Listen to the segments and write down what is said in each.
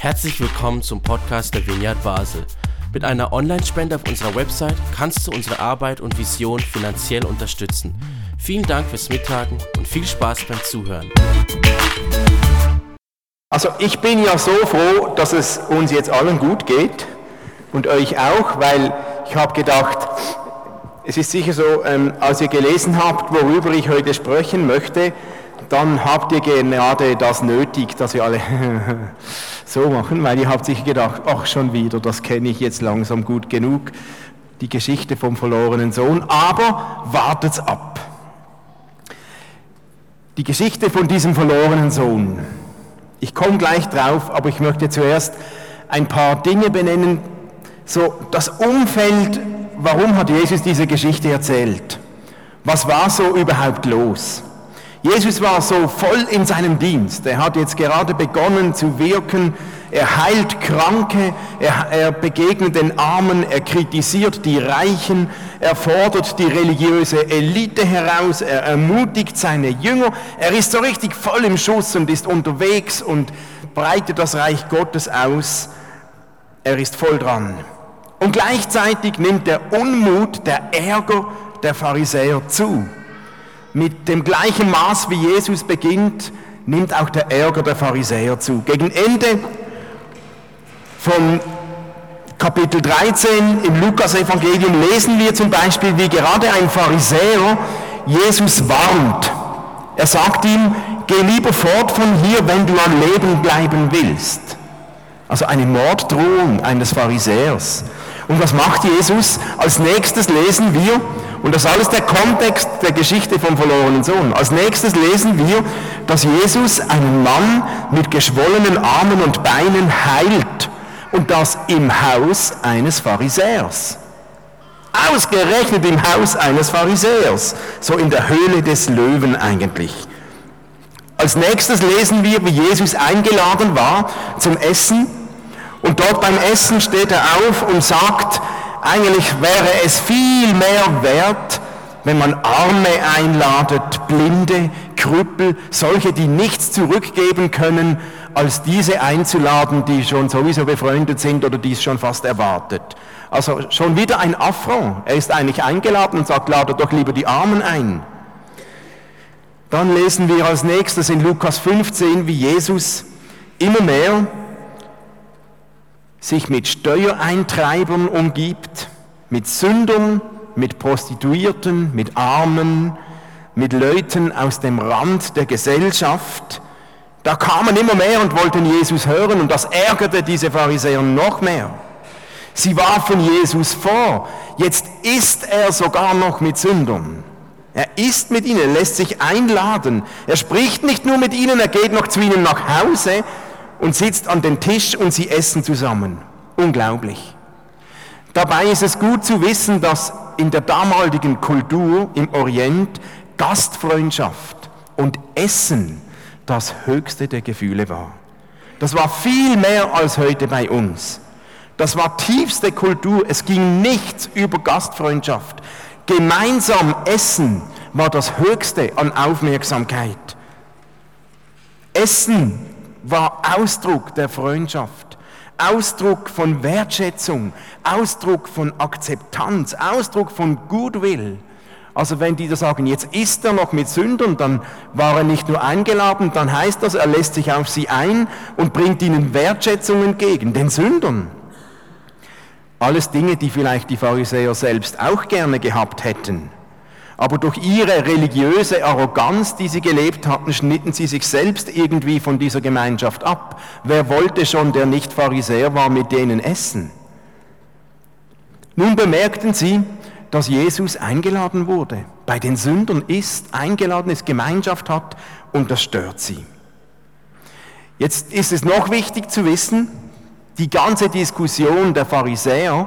Herzlich willkommen zum Podcast der Vineyard Basel. Mit einer Online-Spende auf unserer Website kannst du unsere Arbeit und Vision finanziell unterstützen. Vielen Dank fürs Mittagen und viel Spaß beim Zuhören. Also ich bin ja so froh, dass es uns jetzt allen gut geht und euch auch, weil ich habe gedacht, es ist sicher so, ähm, als ihr gelesen habt, worüber ich heute sprechen möchte, dann habt ihr gerade das nötig, dass wir alle so machen, weil ihr habt sicher gedacht, ach schon wieder, das kenne ich jetzt langsam gut genug, die Geschichte vom verlorenen Sohn, aber wartet's ab. Die Geschichte von diesem verlorenen Sohn. Ich komme gleich drauf, aber ich möchte zuerst ein paar Dinge benennen, so das Umfeld, warum hat Jesus diese Geschichte erzählt? Was war so überhaupt los? Jesus war so voll in seinem Dienst. Er hat jetzt gerade begonnen zu wirken. Er heilt Kranke, er, er, begegnet den Armen, er kritisiert die Reichen, er fordert die religiöse Elite heraus, er ermutigt seine Jünger. Er ist so richtig voll im Schuss und ist unterwegs und breitet das Reich Gottes aus. Er ist voll dran. Und gleichzeitig nimmt der Unmut, der Ärger der Pharisäer zu. Mit dem gleichen Maß wie Jesus beginnt, nimmt auch der Ärger der Pharisäer zu. Gegen Ende von Kapitel 13 im Lukas-Evangelium lesen wir zum Beispiel, wie gerade ein Pharisäer Jesus warnt. Er sagt ihm, geh lieber fort von hier, wenn du am Leben bleiben willst. Also eine Morddrohung eines Pharisäers. Und was macht Jesus? Als nächstes lesen wir, und das ist alles der Kontext der Geschichte vom verlorenen Sohn. Als nächstes lesen wir, dass Jesus einen Mann mit geschwollenen Armen und Beinen heilt. Und das im Haus eines Pharisäers. Ausgerechnet im Haus eines Pharisäers. So in der Höhle des Löwen eigentlich. Als nächstes lesen wir, wie Jesus eingeladen war zum Essen. Und dort beim Essen steht er auf und sagt, eigentlich wäre es viel mehr wert, wenn man Arme einladet, Blinde, Krüppel, solche, die nichts zurückgeben können, als diese einzuladen, die schon sowieso befreundet sind oder dies schon fast erwartet. Also schon wieder ein Affront. Er ist eigentlich eingeladen und sagt, lade doch lieber die Armen ein. Dann lesen wir als nächstes in Lukas 15, wie Jesus immer mehr sich mit Steuereintreibern umgibt, mit Sündern, mit Prostituierten, mit Armen, mit Leuten aus dem Rand der Gesellschaft. Da kamen immer mehr und wollten Jesus hören und das ärgerte diese Pharisäer noch mehr. Sie warfen Jesus vor, jetzt ist er sogar noch mit Sündern. Er ist mit ihnen, lässt sich einladen. Er spricht nicht nur mit ihnen, er geht noch zu ihnen nach Hause, und sitzt an den Tisch und sie essen zusammen. Unglaublich. Dabei ist es gut zu wissen, dass in der damaligen Kultur im Orient Gastfreundschaft und Essen das höchste der Gefühle war. Das war viel mehr als heute bei uns. Das war tiefste Kultur. Es ging nichts über Gastfreundschaft. Gemeinsam essen war das höchste an Aufmerksamkeit. Essen war Ausdruck der Freundschaft, Ausdruck von Wertschätzung, Ausdruck von Akzeptanz, Ausdruck von Goodwill. Also wenn die da sagen, jetzt ist er noch mit Sündern, dann war er nicht nur eingeladen, dann heißt das, er lässt sich auf sie ein und bringt ihnen Wertschätzung entgegen, den Sündern. Alles Dinge, die vielleicht die Pharisäer selbst auch gerne gehabt hätten. Aber durch ihre religiöse Arroganz, die sie gelebt hatten, schnitten sie sich selbst irgendwie von dieser Gemeinschaft ab. Wer wollte schon, der nicht Pharisäer war, mit denen essen? Nun bemerkten sie, dass Jesus eingeladen wurde, bei den Sündern ist, eingeladen ist, Gemeinschaft hat und das stört sie. Jetzt ist es noch wichtig zu wissen, die ganze Diskussion der Pharisäer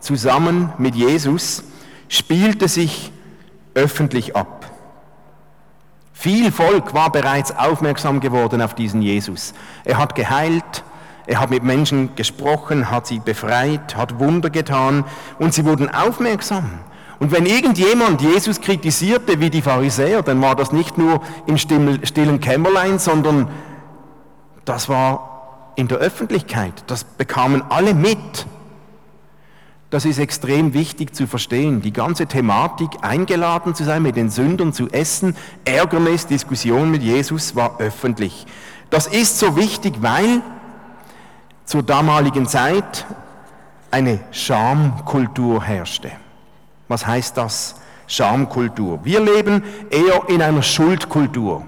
zusammen mit Jesus spielte sich öffentlich ab. Viel Volk war bereits aufmerksam geworden auf diesen Jesus. Er hat geheilt, er hat mit Menschen gesprochen, hat sie befreit, hat Wunder getan und sie wurden aufmerksam. Und wenn irgendjemand Jesus kritisierte wie die Pharisäer, dann war das nicht nur im stillen Kämmerlein, sondern das war in der Öffentlichkeit. Das bekamen alle mit. Das ist extrem wichtig zu verstehen. Die ganze Thematik, eingeladen zu sein, mit den Sündern zu essen, Ärgernis, Diskussion mit Jesus war öffentlich. Das ist so wichtig, weil zur damaligen Zeit eine Schamkultur herrschte. Was heißt das? Schamkultur. Wir leben eher in einer Schuldkultur.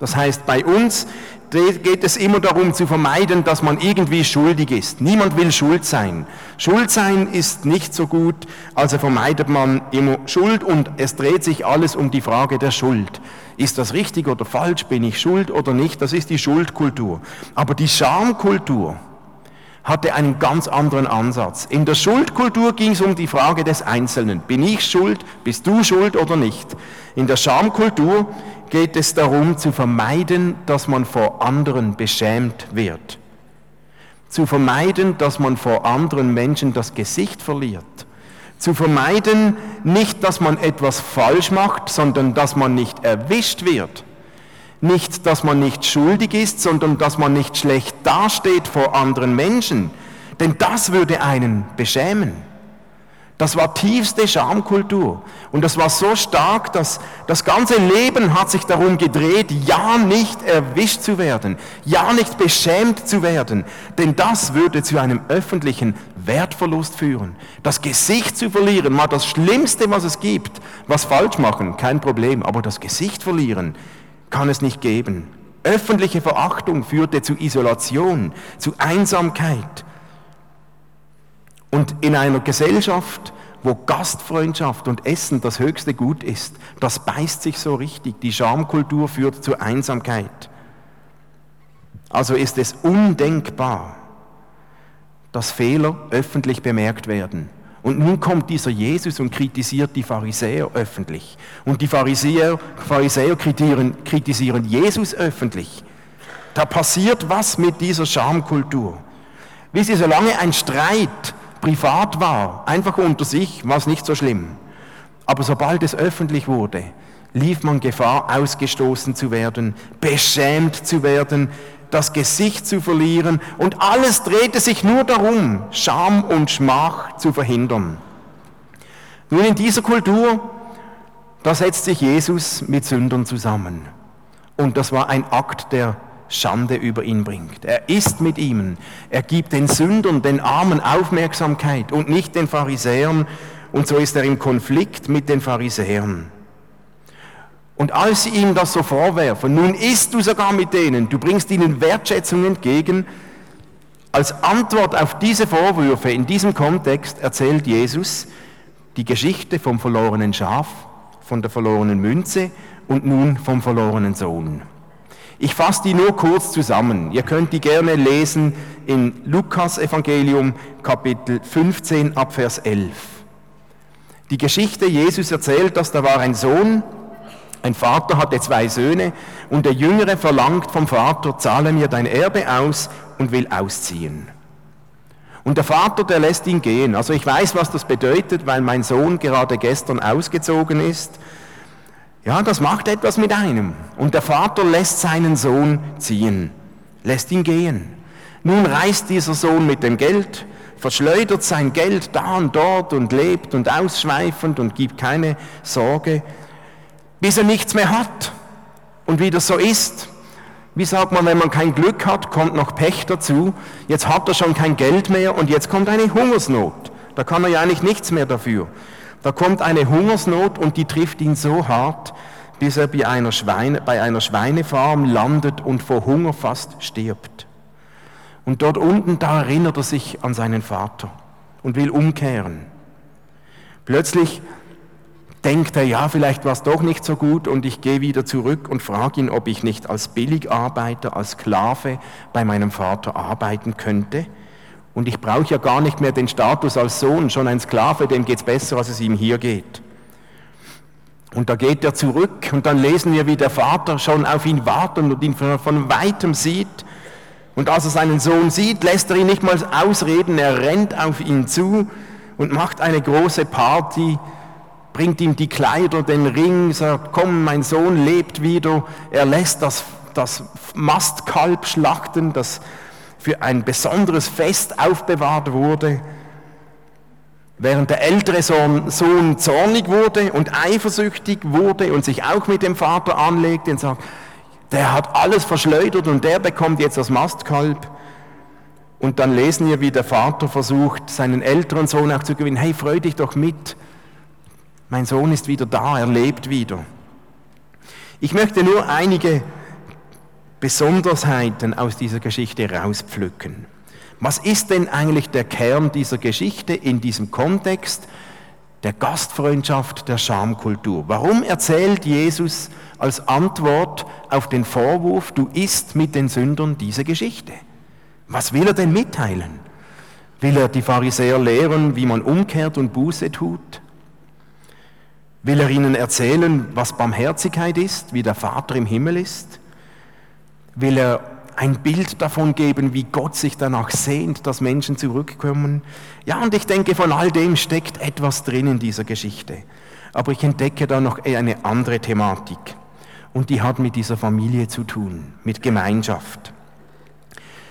Das heißt, bei uns geht es immer darum zu vermeiden, dass man irgendwie schuldig ist. Niemand will schuld sein. Schuld sein ist nicht so gut, also vermeidet man immer Schuld und es dreht sich alles um die Frage der Schuld. Ist das richtig oder falsch? Bin ich schuld oder nicht? Das ist die Schuldkultur. Aber die Schamkultur, hatte einen ganz anderen Ansatz. In der Schuldkultur ging es um die Frage des Einzelnen. Bin ich schuld? Bist du schuld oder nicht? In der Schamkultur geht es darum zu vermeiden, dass man vor anderen beschämt wird. Zu vermeiden, dass man vor anderen Menschen das Gesicht verliert. Zu vermeiden, nicht, dass man etwas falsch macht, sondern dass man nicht erwischt wird. Nicht, dass man nicht schuldig ist, sondern dass man nicht schlecht dasteht vor anderen Menschen. Denn das würde einen beschämen. Das war tiefste Schamkultur. Und das war so stark, dass das ganze Leben hat sich darum gedreht, ja nicht erwischt zu werden, ja nicht beschämt zu werden. Denn das würde zu einem öffentlichen Wertverlust führen. Das Gesicht zu verlieren war das Schlimmste, was es gibt. Was falsch machen, kein Problem. Aber das Gesicht verlieren, kann es nicht geben. Öffentliche Verachtung führte zu Isolation, zu Einsamkeit. Und in einer Gesellschaft, wo Gastfreundschaft und Essen das höchste Gut ist, das beißt sich so richtig. Die Schamkultur führt zu Einsamkeit. Also ist es undenkbar, dass Fehler öffentlich bemerkt werden. Und nun kommt dieser Jesus und kritisiert die Pharisäer öffentlich. Und die Pharisäer, Pharisäer kritisieren, kritisieren Jesus öffentlich. Da passiert was mit dieser Schamkultur. Wie sie, solange ein Streit privat war, einfach unter sich, war es nicht so schlimm. Aber sobald es öffentlich wurde, lief man Gefahr, ausgestoßen zu werden, beschämt zu werden, das Gesicht zu verlieren und alles drehte sich nur darum, Scham und Schmach zu verhindern. Nun in dieser Kultur, da setzt sich Jesus mit Sündern zusammen. Und das war ein Akt, der Schande über ihn bringt. Er ist mit ihnen. Er gibt den Sündern, den Armen Aufmerksamkeit und nicht den Pharisäern. Und so ist er im Konflikt mit den Pharisäern. Und als sie ihm das so vorwerfen, nun isst du sogar mit denen, du bringst ihnen Wertschätzung entgegen, als Antwort auf diese Vorwürfe in diesem Kontext erzählt Jesus die Geschichte vom verlorenen Schaf, von der verlorenen Münze und nun vom verlorenen Sohn. Ich fasse die nur kurz zusammen. Ihr könnt die gerne lesen in Lukas Evangelium Kapitel 15 ab Vers 11. Die Geschichte Jesus erzählt, dass da war ein Sohn, ein Vater hatte zwei Söhne und der Jüngere verlangt vom Vater, zahle mir dein Erbe aus und will ausziehen. Und der Vater, der lässt ihn gehen. Also ich weiß, was das bedeutet, weil mein Sohn gerade gestern ausgezogen ist. Ja, das macht etwas mit einem. Und der Vater lässt seinen Sohn ziehen, lässt ihn gehen. Nun reist dieser Sohn mit dem Geld, verschleudert sein Geld da und dort und lebt und ausschweifend und gibt keine Sorge bis er nichts mehr hat. Und wie das so ist, wie sagt man, wenn man kein Glück hat, kommt noch Pech dazu. Jetzt hat er schon kein Geld mehr und jetzt kommt eine Hungersnot. Da kann er ja eigentlich nichts mehr dafür. Da kommt eine Hungersnot und die trifft ihn so hart, bis er bei einer, Schweine, bei einer Schweinefarm landet und vor Hunger fast stirbt. Und dort unten, da erinnert er sich an seinen Vater und will umkehren. Plötzlich denkt er, ja, vielleicht war es doch nicht so gut und ich gehe wieder zurück und frage ihn, ob ich nicht als Billigarbeiter, als Sklave bei meinem Vater arbeiten könnte. Und ich brauche ja gar nicht mehr den Status als Sohn, schon ein Sklave, dem geht es besser, als es ihm hier geht. Und da geht er zurück und dann lesen wir, wie der Vater schon auf ihn wartet und ihn von weitem sieht. Und als er seinen Sohn sieht, lässt er ihn nicht mal ausreden, er rennt auf ihn zu und macht eine große Party bringt ihm die Kleider, den Ring, sagt, komm, mein Sohn lebt wieder. Er lässt das, das Mastkalb schlachten, das für ein besonderes Fest aufbewahrt wurde, während der ältere Sohn, Sohn zornig wurde und eifersüchtig wurde und sich auch mit dem Vater anlegte und sagt, der hat alles verschleudert und der bekommt jetzt das Mastkalb. Und dann lesen wir, wie der Vater versucht, seinen älteren Sohn auch zu gewinnen. Hey, freu dich doch mit. Mein Sohn ist wieder da, er lebt wieder. Ich möchte nur einige Besonderheiten aus dieser Geschichte rauspflücken. Was ist denn eigentlich der Kern dieser Geschichte in diesem Kontext der Gastfreundschaft, der Schamkultur? Warum erzählt Jesus als Antwort auf den Vorwurf, du isst mit den Sündern diese Geschichte? Was will er denn mitteilen? Will er die Pharisäer lehren, wie man umkehrt und Buße tut? Will er ihnen erzählen, was Barmherzigkeit ist, wie der Vater im Himmel ist? Will er ein Bild davon geben, wie Gott sich danach sehnt, dass Menschen zurückkommen? Ja, und ich denke, von all dem steckt etwas drin in dieser Geschichte. Aber ich entdecke da noch eine andere Thematik. Und die hat mit dieser Familie zu tun, mit Gemeinschaft.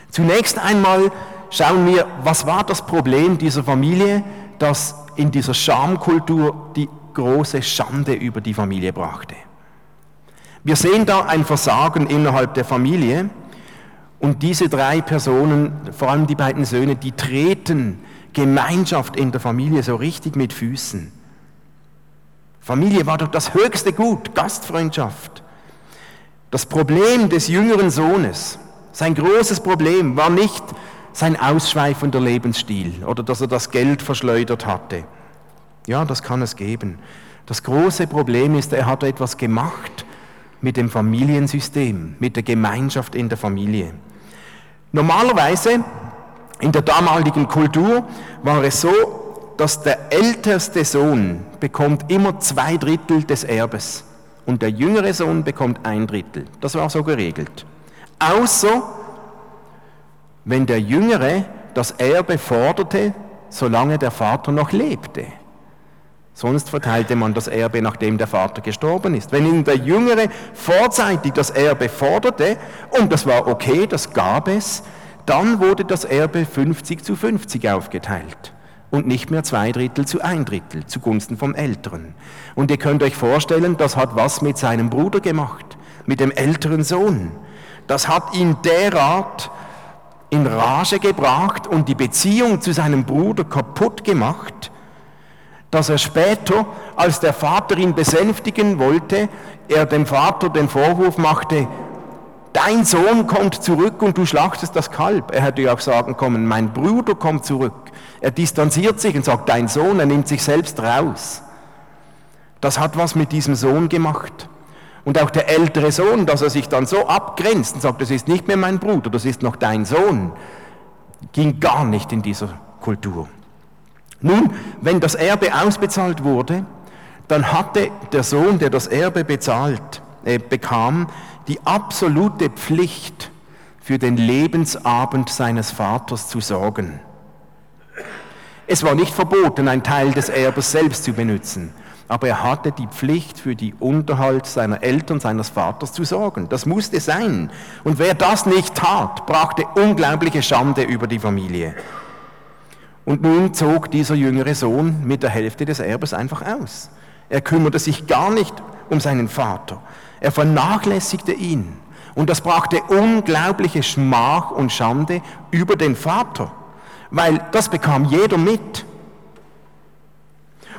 Zunächst einmal schauen wir, was war das Problem dieser Familie, das in dieser Schamkultur die große Schande über die Familie brachte. Wir sehen da ein Versagen innerhalb der Familie und diese drei Personen, vor allem die beiden Söhne, die treten Gemeinschaft in der Familie so richtig mit Füßen. Familie war doch das höchste Gut, Gastfreundschaft. Das Problem des jüngeren Sohnes, sein großes Problem war nicht sein ausschweifender Lebensstil oder dass er das Geld verschleudert hatte. Ja, das kann es geben. Das große Problem ist, er hat etwas gemacht mit dem Familiensystem, mit der Gemeinschaft in der Familie. Normalerweise in der damaligen Kultur war es so, dass der älteste Sohn bekommt immer zwei Drittel des Erbes und der jüngere Sohn bekommt ein Drittel. Das war so geregelt. Außer wenn der Jüngere das Erbe forderte, solange der Vater noch lebte. Sonst verteilte man das Erbe, nachdem der Vater gestorben ist. Wenn ihm der Jüngere vorzeitig das Erbe forderte, und das war okay, das gab es, dann wurde das Erbe 50 zu 50 aufgeteilt und nicht mehr zwei Drittel zu ein Drittel zugunsten vom Älteren. Und ihr könnt euch vorstellen, das hat was mit seinem Bruder gemacht, mit dem älteren Sohn. Das hat ihn derart in Rage gebracht und die Beziehung zu seinem Bruder kaputt gemacht, dass er später, als der Vater ihn besänftigen wollte, er dem Vater den Vorwurf machte, dein Sohn kommt zurück und du schlachtest das Kalb. Er hätte ja auch sagen können, mein Bruder kommt zurück. Er distanziert sich und sagt, dein Sohn, er nimmt sich selbst raus. Das hat was mit diesem Sohn gemacht. Und auch der ältere Sohn, dass er sich dann so abgrenzt und sagt, das ist nicht mehr mein Bruder, das ist noch dein Sohn, ging gar nicht in dieser Kultur. Nun, wenn das Erbe ausbezahlt wurde, dann hatte der Sohn, der das Erbe bezahlt äh, bekam, die absolute Pflicht, für den Lebensabend seines Vaters zu sorgen. Es war nicht verboten, einen Teil des Erbes selbst zu benutzen, aber er hatte die Pflicht, für die Unterhalt seiner Eltern, seines Vaters zu sorgen. Das musste sein. Und wer das nicht tat, brachte unglaubliche Schande über die Familie. Und nun zog dieser jüngere Sohn mit der Hälfte des Erbes einfach aus. Er kümmerte sich gar nicht um seinen Vater. Er vernachlässigte ihn. Und das brachte unglaubliche Schmach und Schande über den Vater, weil das bekam jeder mit.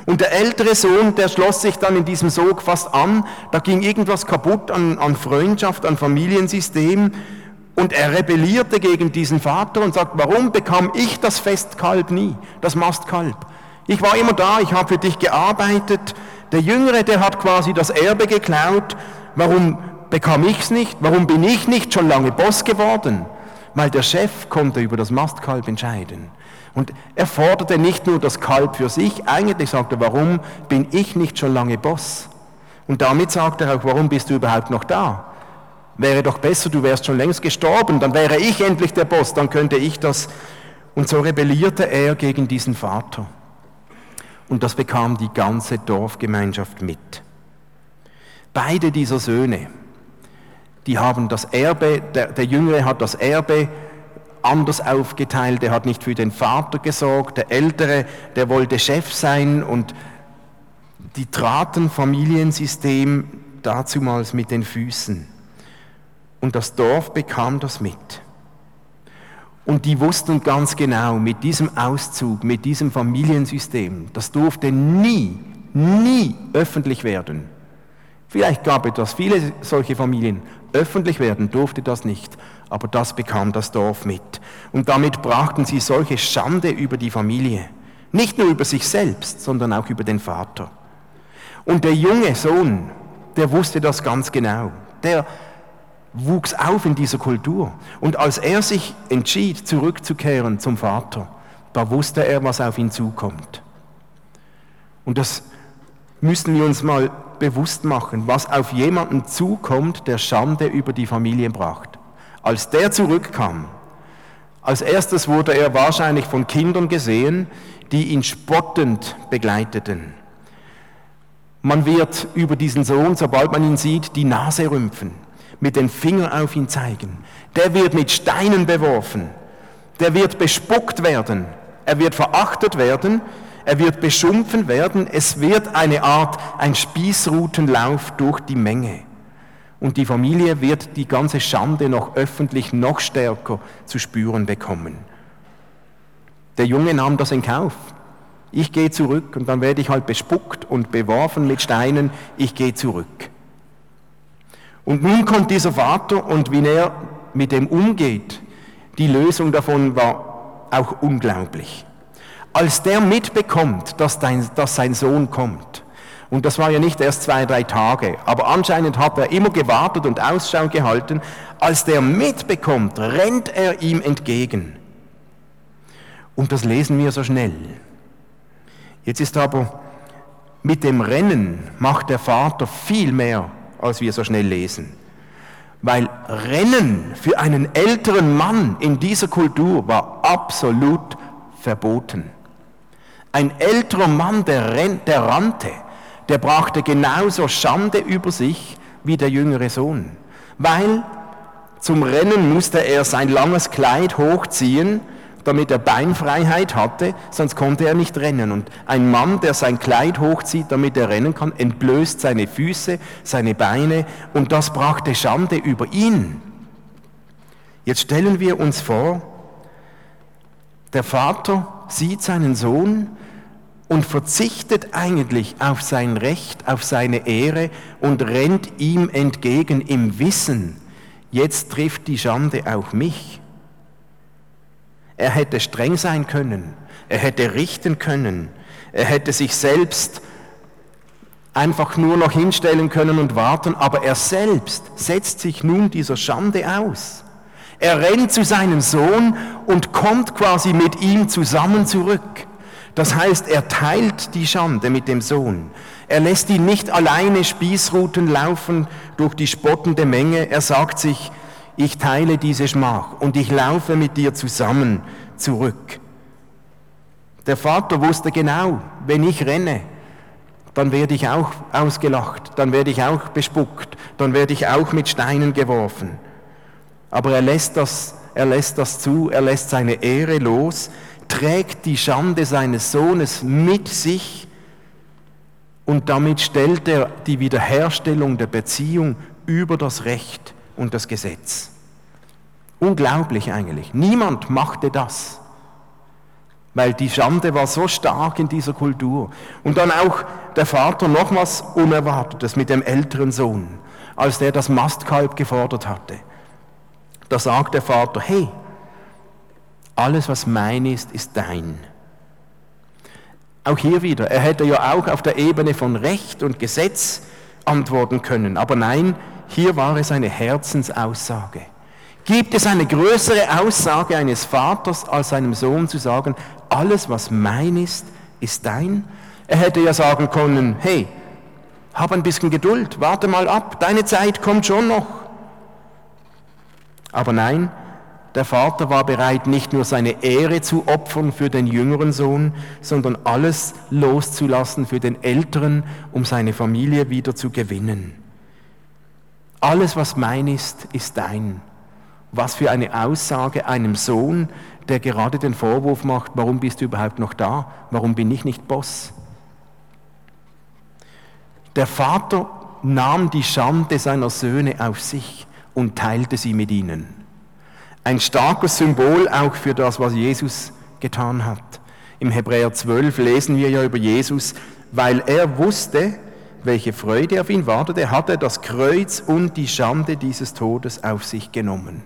Und der ältere Sohn, der schloss sich dann in diesem Sog fast an, da ging irgendwas kaputt an, an Freundschaft, an Familiensystem, und er rebellierte gegen diesen Vater und sagt, warum bekam ich das Festkalb nie, das Mastkalb? Ich war immer da, ich habe für dich gearbeitet. Der Jüngere, der hat quasi das Erbe geklaut. Warum bekam ich es nicht? Warum bin ich nicht schon lange Boss geworden? Weil der Chef konnte über das Mastkalb entscheiden. Und er forderte nicht nur das Kalb für sich, eigentlich sagte er, warum bin ich nicht schon lange Boss? Und damit sagt er auch, warum bist du überhaupt noch da? Wäre doch besser, du wärst schon längst gestorben, dann wäre ich endlich der Boss, dann könnte ich das. Und so rebellierte er gegen diesen Vater. Und das bekam die ganze Dorfgemeinschaft mit. Beide dieser Söhne, die haben das Erbe, der, der Jüngere hat das Erbe anders aufgeteilt, der hat nicht für den Vater gesorgt, der Ältere, der wollte Chef sein und die traten Familiensystem dazumals mit den Füßen. Und das Dorf bekam das mit. Und die wussten ganz genau, mit diesem Auszug, mit diesem Familiensystem, das durfte nie, nie öffentlich werden. Vielleicht gab es viele solche Familien. Öffentlich werden durfte das nicht, aber das bekam das Dorf mit. Und damit brachten sie solche Schande über die Familie. Nicht nur über sich selbst, sondern auch über den Vater. Und der junge Sohn, der wusste das ganz genau. Der wuchs auf in dieser Kultur. Und als er sich entschied, zurückzukehren zum Vater, da wusste er, was auf ihn zukommt. Und das müssen wir uns mal bewusst machen, was auf jemanden zukommt, der Schande über die Familie bracht. Als der zurückkam, als erstes wurde er wahrscheinlich von Kindern gesehen, die ihn spottend begleiteten. Man wird über diesen Sohn, sobald man ihn sieht, die Nase rümpfen mit den Fingern auf ihn zeigen. Der wird mit Steinen beworfen. Der wird bespuckt werden. Er wird verachtet werden. Er wird beschumpfen werden. Es wird eine Art, ein Spießrutenlauf durch die Menge. Und die Familie wird die ganze Schande noch öffentlich noch stärker zu spüren bekommen. Der Junge nahm das in Kauf. Ich gehe zurück und dann werde ich halt bespuckt und beworfen mit Steinen. Ich gehe zurück. Und nun kommt dieser Vater und wie er mit dem umgeht, die Lösung davon war auch unglaublich. Als der mitbekommt, dass, dein, dass sein Sohn kommt, und das war ja nicht erst zwei, drei Tage, aber anscheinend hat er immer gewartet und Ausschau gehalten, als der mitbekommt, rennt er ihm entgegen. Und das lesen wir so schnell. Jetzt ist aber mit dem Rennen macht der Vater viel mehr als wir so schnell lesen. Weil Rennen für einen älteren Mann in dieser Kultur war absolut verboten. Ein älterer Mann, der, renn, der rannte, der brachte genauso Schande über sich wie der jüngere Sohn. Weil zum Rennen musste er sein langes Kleid hochziehen damit er Beinfreiheit hatte, sonst konnte er nicht rennen. Und ein Mann, der sein Kleid hochzieht, damit er rennen kann, entblößt seine Füße, seine Beine und das brachte Schande über ihn. Jetzt stellen wir uns vor, der Vater sieht seinen Sohn und verzichtet eigentlich auf sein Recht, auf seine Ehre und rennt ihm entgegen im Wissen, jetzt trifft die Schande auch mich. Er hätte streng sein können, er hätte richten können, er hätte sich selbst einfach nur noch hinstellen können und warten, aber er selbst setzt sich nun dieser Schande aus. Er rennt zu seinem Sohn und kommt quasi mit ihm zusammen zurück. Das heißt, er teilt die Schande mit dem Sohn. Er lässt ihn nicht alleine Spießruten laufen durch die spottende Menge. Er sagt sich, ich teile diese Schmach und ich laufe mit dir zusammen zurück. Der Vater wusste genau, wenn ich renne, dann werde ich auch ausgelacht, dann werde ich auch bespuckt, dann werde ich auch mit Steinen geworfen. Aber er lässt das, er lässt das zu, er lässt seine Ehre los, trägt die Schande seines Sohnes mit sich und damit stellt er die Wiederherstellung der Beziehung über das Recht und das Gesetz. Unglaublich eigentlich. Niemand machte das. Weil die Schande war so stark in dieser Kultur. Und dann auch der Vater nochmals Unerwartetes mit dem älteren Sohn, als der das Mastkalb gefordert hatte. Da sagt der Vater, hey, alles was mein ist, ist dein. Auch hier wieder, er hätte ja auch auf der Ebene von Recht und Gesetz antworten können, aber nein, hier war es eine Herzensaussage. Gibt es eine größere Aussage eines Vaters, als seinem Sohn zu sagen, alles was mein ist, ist dein? Er hätte ja sagen können, hey, hab ein bisschen Geduld, warte mal ab, deine Zeit kommt schon noch. Aber nein, der Vater war bereit, nicht nur seine Ehre zu opfern für den jüngeren Sohn, sondern alles loszulassen für den älteren, um seine Familie wieder zu gewinnen. Alles, was mein ist, ist dein. Was für eine Aussage einem Sohn, der gerade den Vorwurf macht, warum bist du überhaupt noch da? Warum bin ich nicht Boss? Der Vater nahm die Schande seiner Söhne auf sich und teilte sie mit ihnen. Ein starkes Symbol auch für das, was Jesus getan hat. Im Hebräer 12 lesen wir ja über Jesus, weil er wusste, welche Freude auf ihn wartete, hat er das Kreuz und die Schande dieses Todes auf sich genommen.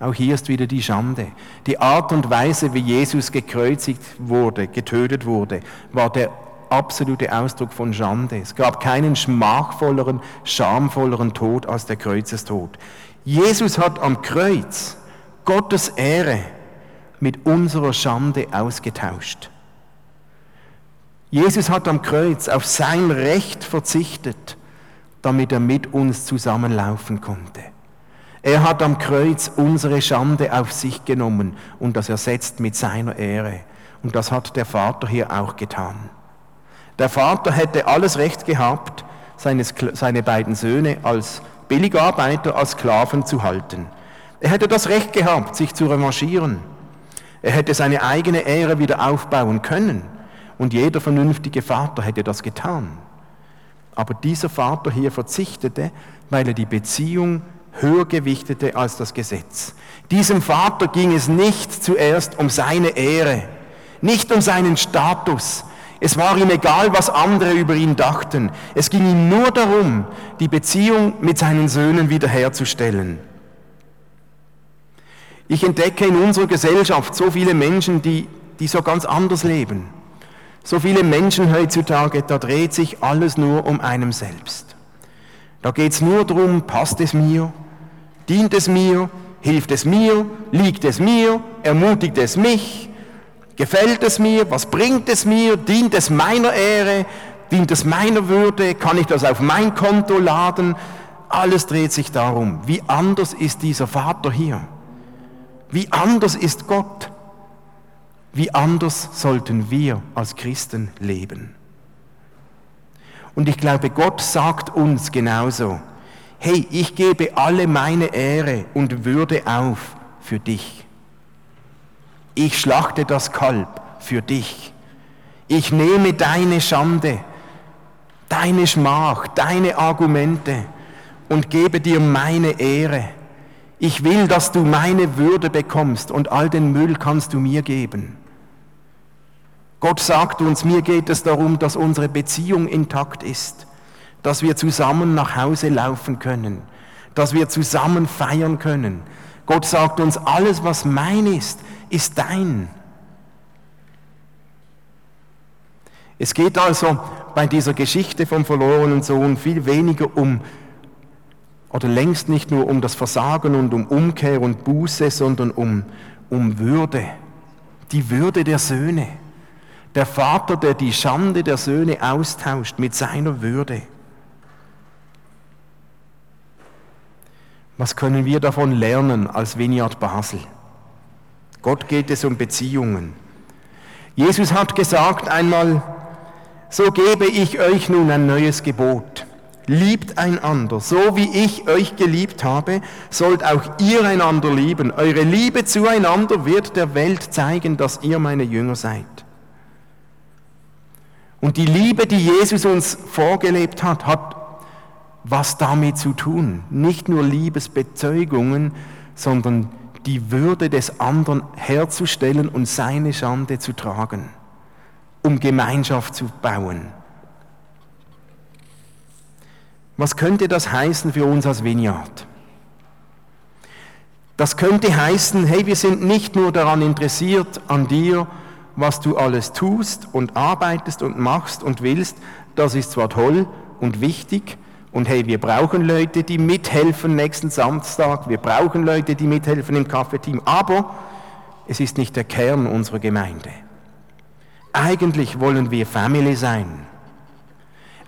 Auch hier ist wieder die Schande. Die Art und Weise, wie Jesus gekreuzigt wurde, getötet wurde, war der absolute Ausdruck von Schande. Es gab keinen schmachvolleren, schamvolleren Tod als der Kreuzestod. Jesus hat am Kreuz Gottes Ehre mit unserer Schande ausgetauscht. Jesus hat am Kreuz auf sein Recht verzichtet, damit er mit uns zusammenlaufen konnte. Er hat am Kreuz unsere Schande auf sich genommen und das ersetzt mit seiner Ehre. Und das hat der Vater hier auch getan. Der Vater hätte alles Recht gehabt, seine, seine beiden Söhne als Billigarbeiter, als Sklaven zu halten. Er hätte das Recht gehabt, sich zu revanchieren. Er hätte seine eigene Ehre wieder aufbauen können. Und jeder vernünftige Vater hätte das getan. Aber dieser Vater hier verzichtete, weil er die Beziehung höher gewichtete als das Gesetz. Diesem Vater ging es nicht zuerst um seine Ehre, nicht um seinen Status, es war ihm egal, was andere über ihn dachten. Es ging ihm nur darum, die Beziehung mit seinen Söhnen wiederherzustellen. Ich entdecke in unserer Gesellschaft so viele Menschen, die, die so ganz anders leben. So viele Menschen heutzutage, da dreht sich alles nur um einem selbst. Da geht es nur darum, passt es mir, dient es mir, hilft es mir, liegt es mir, ermutigt es mich, Gefällt es mir? Was bringt es mir? Dient es meiner Ehre? Dient es meiner Würde? Kann ich das auf mein Konto laden? Alles dreht sich darum. Wie anders ist dieser Vater hier? Wie anders ist Gott? Wie anders sollten wir als Christen leben? Und ich glaube, Gott sagt uns genauso, hey, ich gebe alle meine Ehre und Würde auf für dich ich schlachte das Kalb für dich. Ich nehme deine Schande, deine Schmach, deine Argumente und gebe dir meine Ehre. Ich will, dass du meine Würde bekommst und all den Müll kannst du mir geben. Gott sagt uns, mir geht es darum, dass unsere Beziehung intakt ist, dass wir zusammen nach Hause laufen können, dass wir zusammen feiern können. Gott sagt uns, alles, was mein ist, ist dein. Es geht also bei dieser Geschichte vom verlorenen Sohn viel weniger um, oder längst nicht nur um das Versagen und um Umkehr und Buße, sondern um, um Würde, die Würde der Söhne. Der Vater, der die Schande der Söhne austauscht mit seiner Würde. Was können wir davon lernen als Vineyard Basel? Gott geht es um Beziehungen. Jesus hat gesagt einmal, so gebe ich euch nun ein neues Gebot. Liebt einander, so wie ich euch geliebt habe, sollt auch ihr einander lieben. Eure Liebe zueinander wird der Welt zeigen, dass ihr meine Jünger seid. Und die Liebe, die Jesus uns vorgelebt hat, hat was damit zu tun. Nicht nur Liebesbezeugungen, sondern die Würde des anderen herzustellen und seine Schande zu tragen, um Gemeinschaft zu bauen. Was könnte das heißen für uns als Vineyard? Das könnte heißen, hey, wir sind nicht nur daran interessiert an dir, was du alles tust und arbeitest und machst und willst, das ist zwar toll und wichtig, und hey, wir brauchen Leute, die mithelfen nächsten Samstag. Wir brauchen Leute, die mithelfen im Kaffeeteam. Aber es ist nicht der Kern unserer Gemeinde. Eigentlich wollen wir Family sein.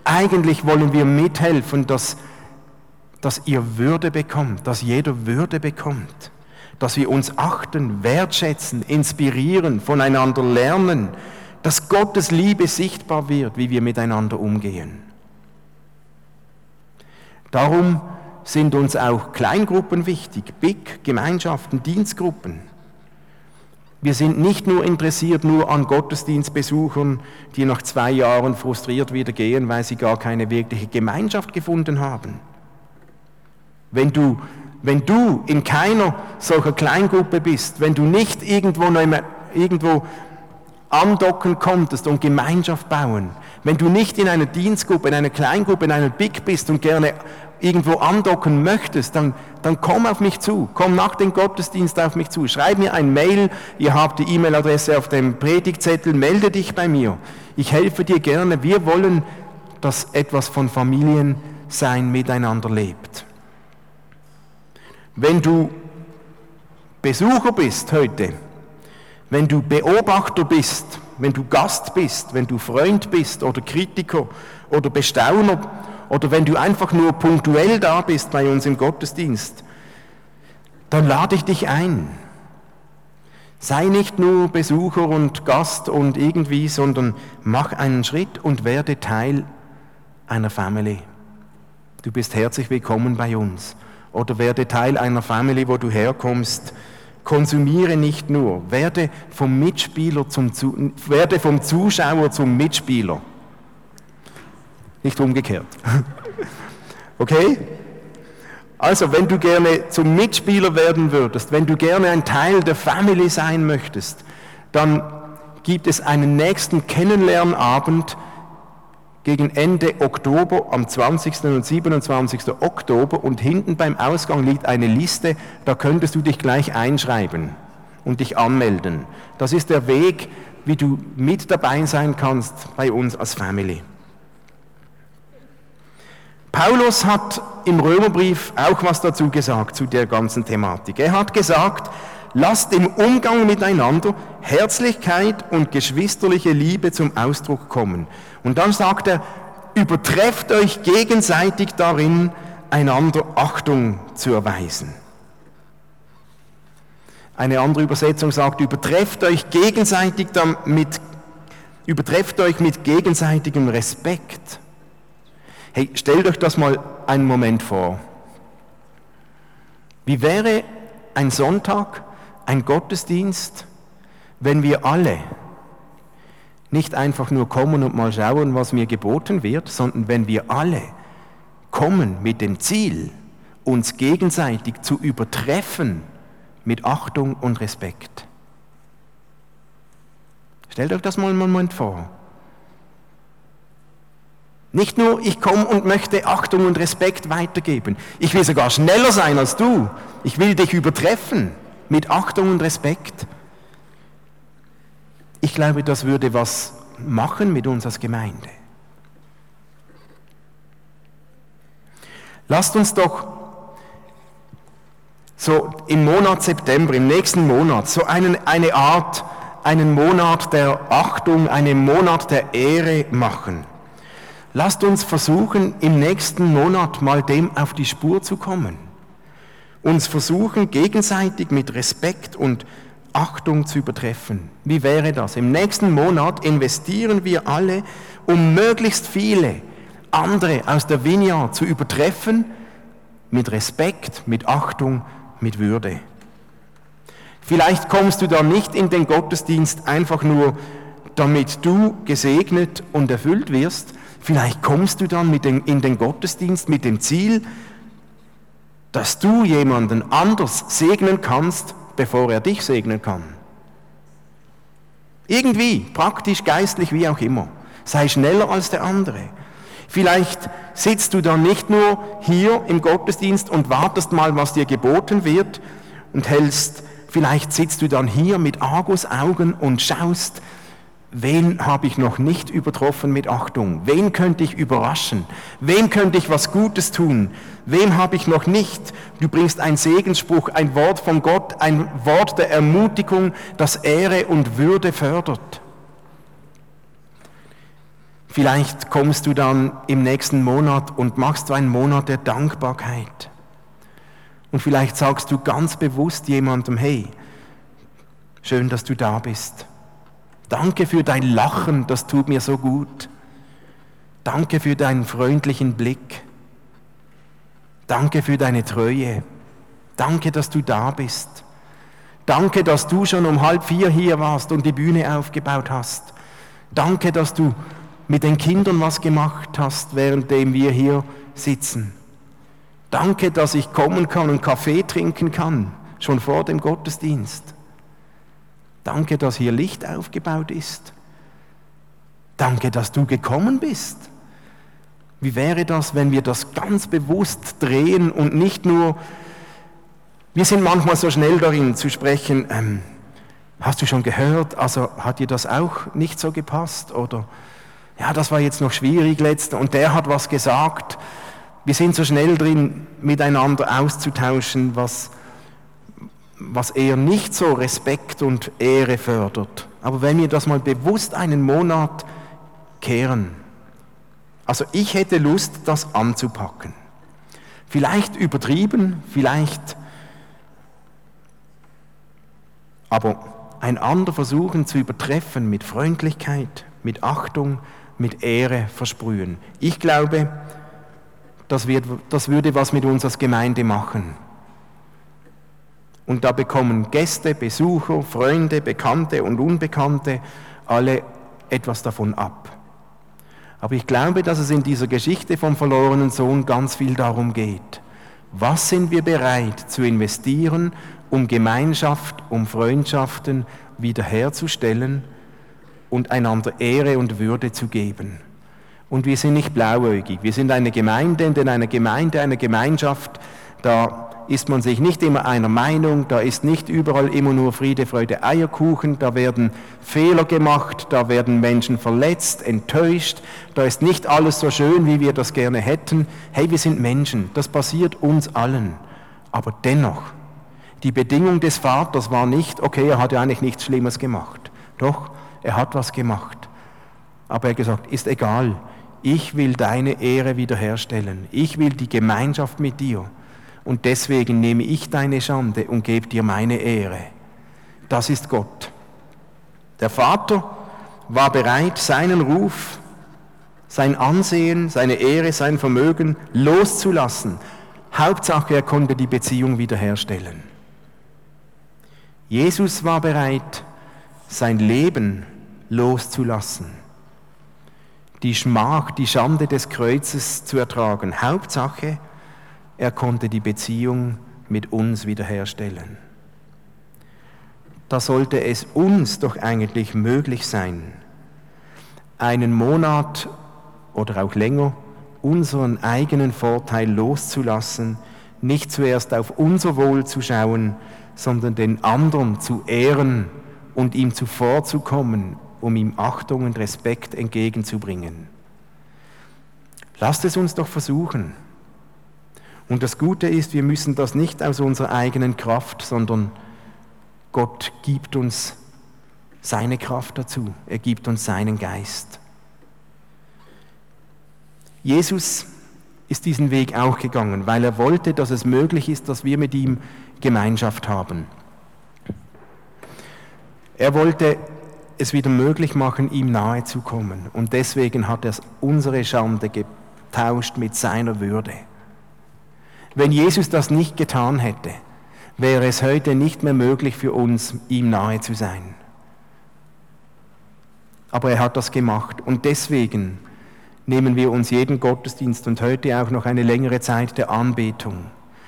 Eigentlich wollen wir mithelfen, dass, dass ihr Würde bekommt, dass jeder Würde bekommt, dass wir uns achten, wertschätzen, inspirieren, voneinander lernen, dass Gottes Liebe sichtbar wird, wie wir miteinander umgehen. Darum sind uns auch Kleingruppen wichtig, Big, Gemeinschaften, Dienstgruppen. Wir sind nicht nur interessiert nur an Gottesdienstbesuchern, die nach zwei Jahren frustriert wieder gehen, weil sie gar keine wirkliche Gemeinschaft gefunden haben. Wenn du, wenn du in keiner solcher Kleingruppe bist, wenn du nicht irgendwo, irgendwo andocken konntest und Gemeinschaft bauen, wenn du nicht in einer Dienstgruppe, in einer Kleingruppe, in einer Big bist und gerne irgendwo andocken möchtest, dann, dann komm auf mich zu. Komm nach dem Gottesdienst auf mich zu. Schreib mir ein Mail. Ihr habt die E-Mail-Adresse auf dem Predigtzettel. Melde dich bei mir. Ich helfe dir gerne. Wir wollen, dass etwas von Familiensein miteinander lebt. Wenn du Besucher bist heute, wenn du Beobachter bist, wenn du Gast bist, wenn du Freund bist oder Kritiker oder Bestauner, oder wenn du einfach nur punktuell da bist bei uns im Gottesdienst, dann lade ich dich ein. Sei nicht nur Besucher und Gast und irgendwie, sondern mach einen Schritt und werde Teil einer Family. Du bist herzlich willkommen bei uns. Oder werde Teil einer Family, wo du herkommst. Konsumiere nicht nur, werde vom Mitspieler zum werde vom Zuschauer zum Mitspieler nicht umgekehrt. Okay? Also, wenn du gerne zum Mitspieler werden würdest, wenn du gerne ein Teil der Family sein möchtest, dann gibt es einen nächsten Kennenlernabend gegen Ende Oktober, am 20. und 27. Oktober und hinten beim Ausgang liegt eine Liste, da könntest du dich gleich einschreiben und dich anmelden. Das ist der Weg, wie du mit dabei sein kannst bei uns als Family. Paulus hat im Römerbrief auch was dazu gesagt, zu der ganzen Thematik. Er hat gesagt, lasst im Umgang miteinander Herzlichkeit und geschwisterliche Liebe zum Ausdruck kommen. Und dann sagt er, übertrefft euch gegenseitig darin, einander Achtung zu erweisen. Eine andere Übersetzung sagt, übertrefft euch gegenseitig damit, übertrefft euch mit gegenseitigem Respekt. Hey, stellt euch das mal einen Moment vor. Wie wäre ein Sonntag, ein Gottesdienst, wenn wir alle nicht einfach nur kommen und mal schauen, was mir geboten wird, sondern wenn wir alle kommen mit dem Ziel, uns gegenseitig zu übertreffen mit Achtung und Respekt. Stellt euch das mal einen Moment vor. Nicht nur, ich komme und möchte Achtung und Respekt weitergeben. Ich will sogar schneller sein als du. Ich will dich übertreffen mit Achtung und Respekt. Ich glaube, das würde was machen mit uns als Gemeinde. Lasst uns doch so im Monat September, im nächsten Monat, so einen, eine Art, einen Monat der Achtung, einen Monat der Ehre machen. Lasst uns versuchen, im nächsten Monat mal dem auf die Spur zu kommen. Uns versuchen, gegenseitig mit Respekt und Achtung zu übertreffen. Wie wäre das? Im nächsten Monat investieren wir alle, um möglichst viele andere aus der Vineyard zu übertreffen, mit Respekt, mit Achtung, mit Würde. Vielleicht kommst du da nicht in den Gottesdienst einfach nur, damit du gesegnet und erfüllt wirst, Vielleicht kommst du dann den, in den Gottesdienst mit dem Ziel, dass du jemanden anders segnen kannst, bevor er dich segnen kann. Irgendwie, praktisch, geistlich, wie auch immer. Sei schneller als der andere. Vielleicht sitzt du dann nicht nur hier im Gottesdienst und wartest mal, was dir geboten wird und hältst, vielleicht sitzt du dann hier mit Argusaugen und schaust, Wen habe ich noch nicht übertroffen mit Achtung? Wen könnte ich überraschen? Wem könnte ich was Gutes tun? Wem habe ich noch nicht? Du bringst einen Segensspruch, ein Wort von Gott, ein Wort der Ermutigung, das Ehre und Würde fördert. Vielleicht kommst du dann im nächsten Monat und machst du einen Monat der Dankbarkeit. Und vielleicht sagst du ganz bewusst jemandem, hey, schön, dass du da bist. Danke für dein Lachen, das tut mir so gut. Danke für deinen freundlichen Blick. Danke für deine Treue. Danke, dass du da bist. Danke, dass du schon um halb vier hier warst und die Bühne aufgebaut hast. Danke, dass du mit den Kindern was gemacht hast, währenddem wir hier sitzen. Danke, dass ich kommen kann und Kaffee trinken kann, schon vor dem Gottesdienst. Danke, dass hier Licht aufgebaut ist. Danke, dass du gekommen bist. Wie wäre das, wenn wir das ganz bewusst drehen und nicht nur, wir sind manchmal so schnell darin zu sprechen, ähm, hast du schon gehört, also hat dir das auch nicht so gepasst oder ja, das war jetzt noch schwierig letzte und der hat was gesagt. Wir sind so schnell drin, miteinander auszutauschen, was, was eher nicht so Respekt und Ehre fördert. Aber wenn wir das mal bewusst einen Monat kehren, also ich hätte Lust, das anzupacken. Vielleicht übertrieben, vielleicht, aber ein anderer versuchen zu übertreffen mit Freundlichkeit, mit Achtung, mit Ehre versprühen. Ich glaube, das, wird, das würde was mit uns als Gemeinde machen. Und da bekommen Gäste, Besucher, Freunde, Bekannte und Unbekannte alle etwas davon ab. Aber ich glaube, dass es in dieser Geschichte vom verlorenen Sohn ganz viel darum geht. Was sind wir bereit zu investieren, um Gemeinschaft, um Freundschaften wiederherzustellen und einander Ehre und Würde zu geben? Und wir sind nicht blauäugig. Wir sind eine Gemeinde, denn eine Gemeinde, eine Gemeinschaft, da ist man sich nicht immer einer Meinung, da ist nicht überall immer nur Friede, Freude, Eierkuchen, da werden Fehler gemacht, da werden Menschen verletzt, enttäuscht, da ist nicht alles so schön, wie wir das gerne hätten. Hey, wir sind Menschen, das passiert uns allen. Aber dennoch, die Bedingung des Vaters war nicht, okay, er hat ja eigentlich nichts Schlimmes gemacht. Doch, er hat was gemacht. Aber er hat gesagt, ist egal, ich will deine Ehre wiederherstellen. Ich will die Gemeinschaft mit dir und deswegen nehme ich deine Schande und gebe dir meine Ehre. Das ist Gott. Der Vater war bereit, seinen Ruf, sein Ansehen, seine Ehre, sein Vermögen loszulassen. Hauptsache, er konnte die Beziehung wiederherstellen. Jesus war bereit, sein Leben loszulassen, die Schmach, die Schande des Kreuzes zu ertragen. Hauptsache, er konnte die Beziehung mit uns wiederherstellen. Da sollte es uns doch eigentlich möglich sein, einen Monat oder auch länger unseren eigenen Vorteil loszulassen, nicht zuerst auf unser Wohl zu schauen, sondern den anderen zu ehren und ihm zuvorzukommen, um ihm Achtung und Respekt entgegenzubringen. Lasst es uns doch versuchen. Und das Gute ist, wir müssen das nicht aus unserer eigenen Kraft, sondern Gott gibt uns seine Kraft dazu. Er gibt uns seinen Geist. Jesus ist diesen Weg auch gegangen, weil er wollte, dass es möglich ist, dass wir mit ihm Gemeinschaft haben. Er wollte es wieder möglich machen, ihm nahe zu kommen. Und deswegen hat er unsere Schande getauscht mit seiner Würde. Wenn Jesus das nicht getan hätte, wäre es heute nicht mehr möglich für uns, ihm nahe zu sein. Aber er hat das gemacht und deswegen nehmen wir uns jeden Gottesdienst und heute auch noch eine längere Zeit der Anbetung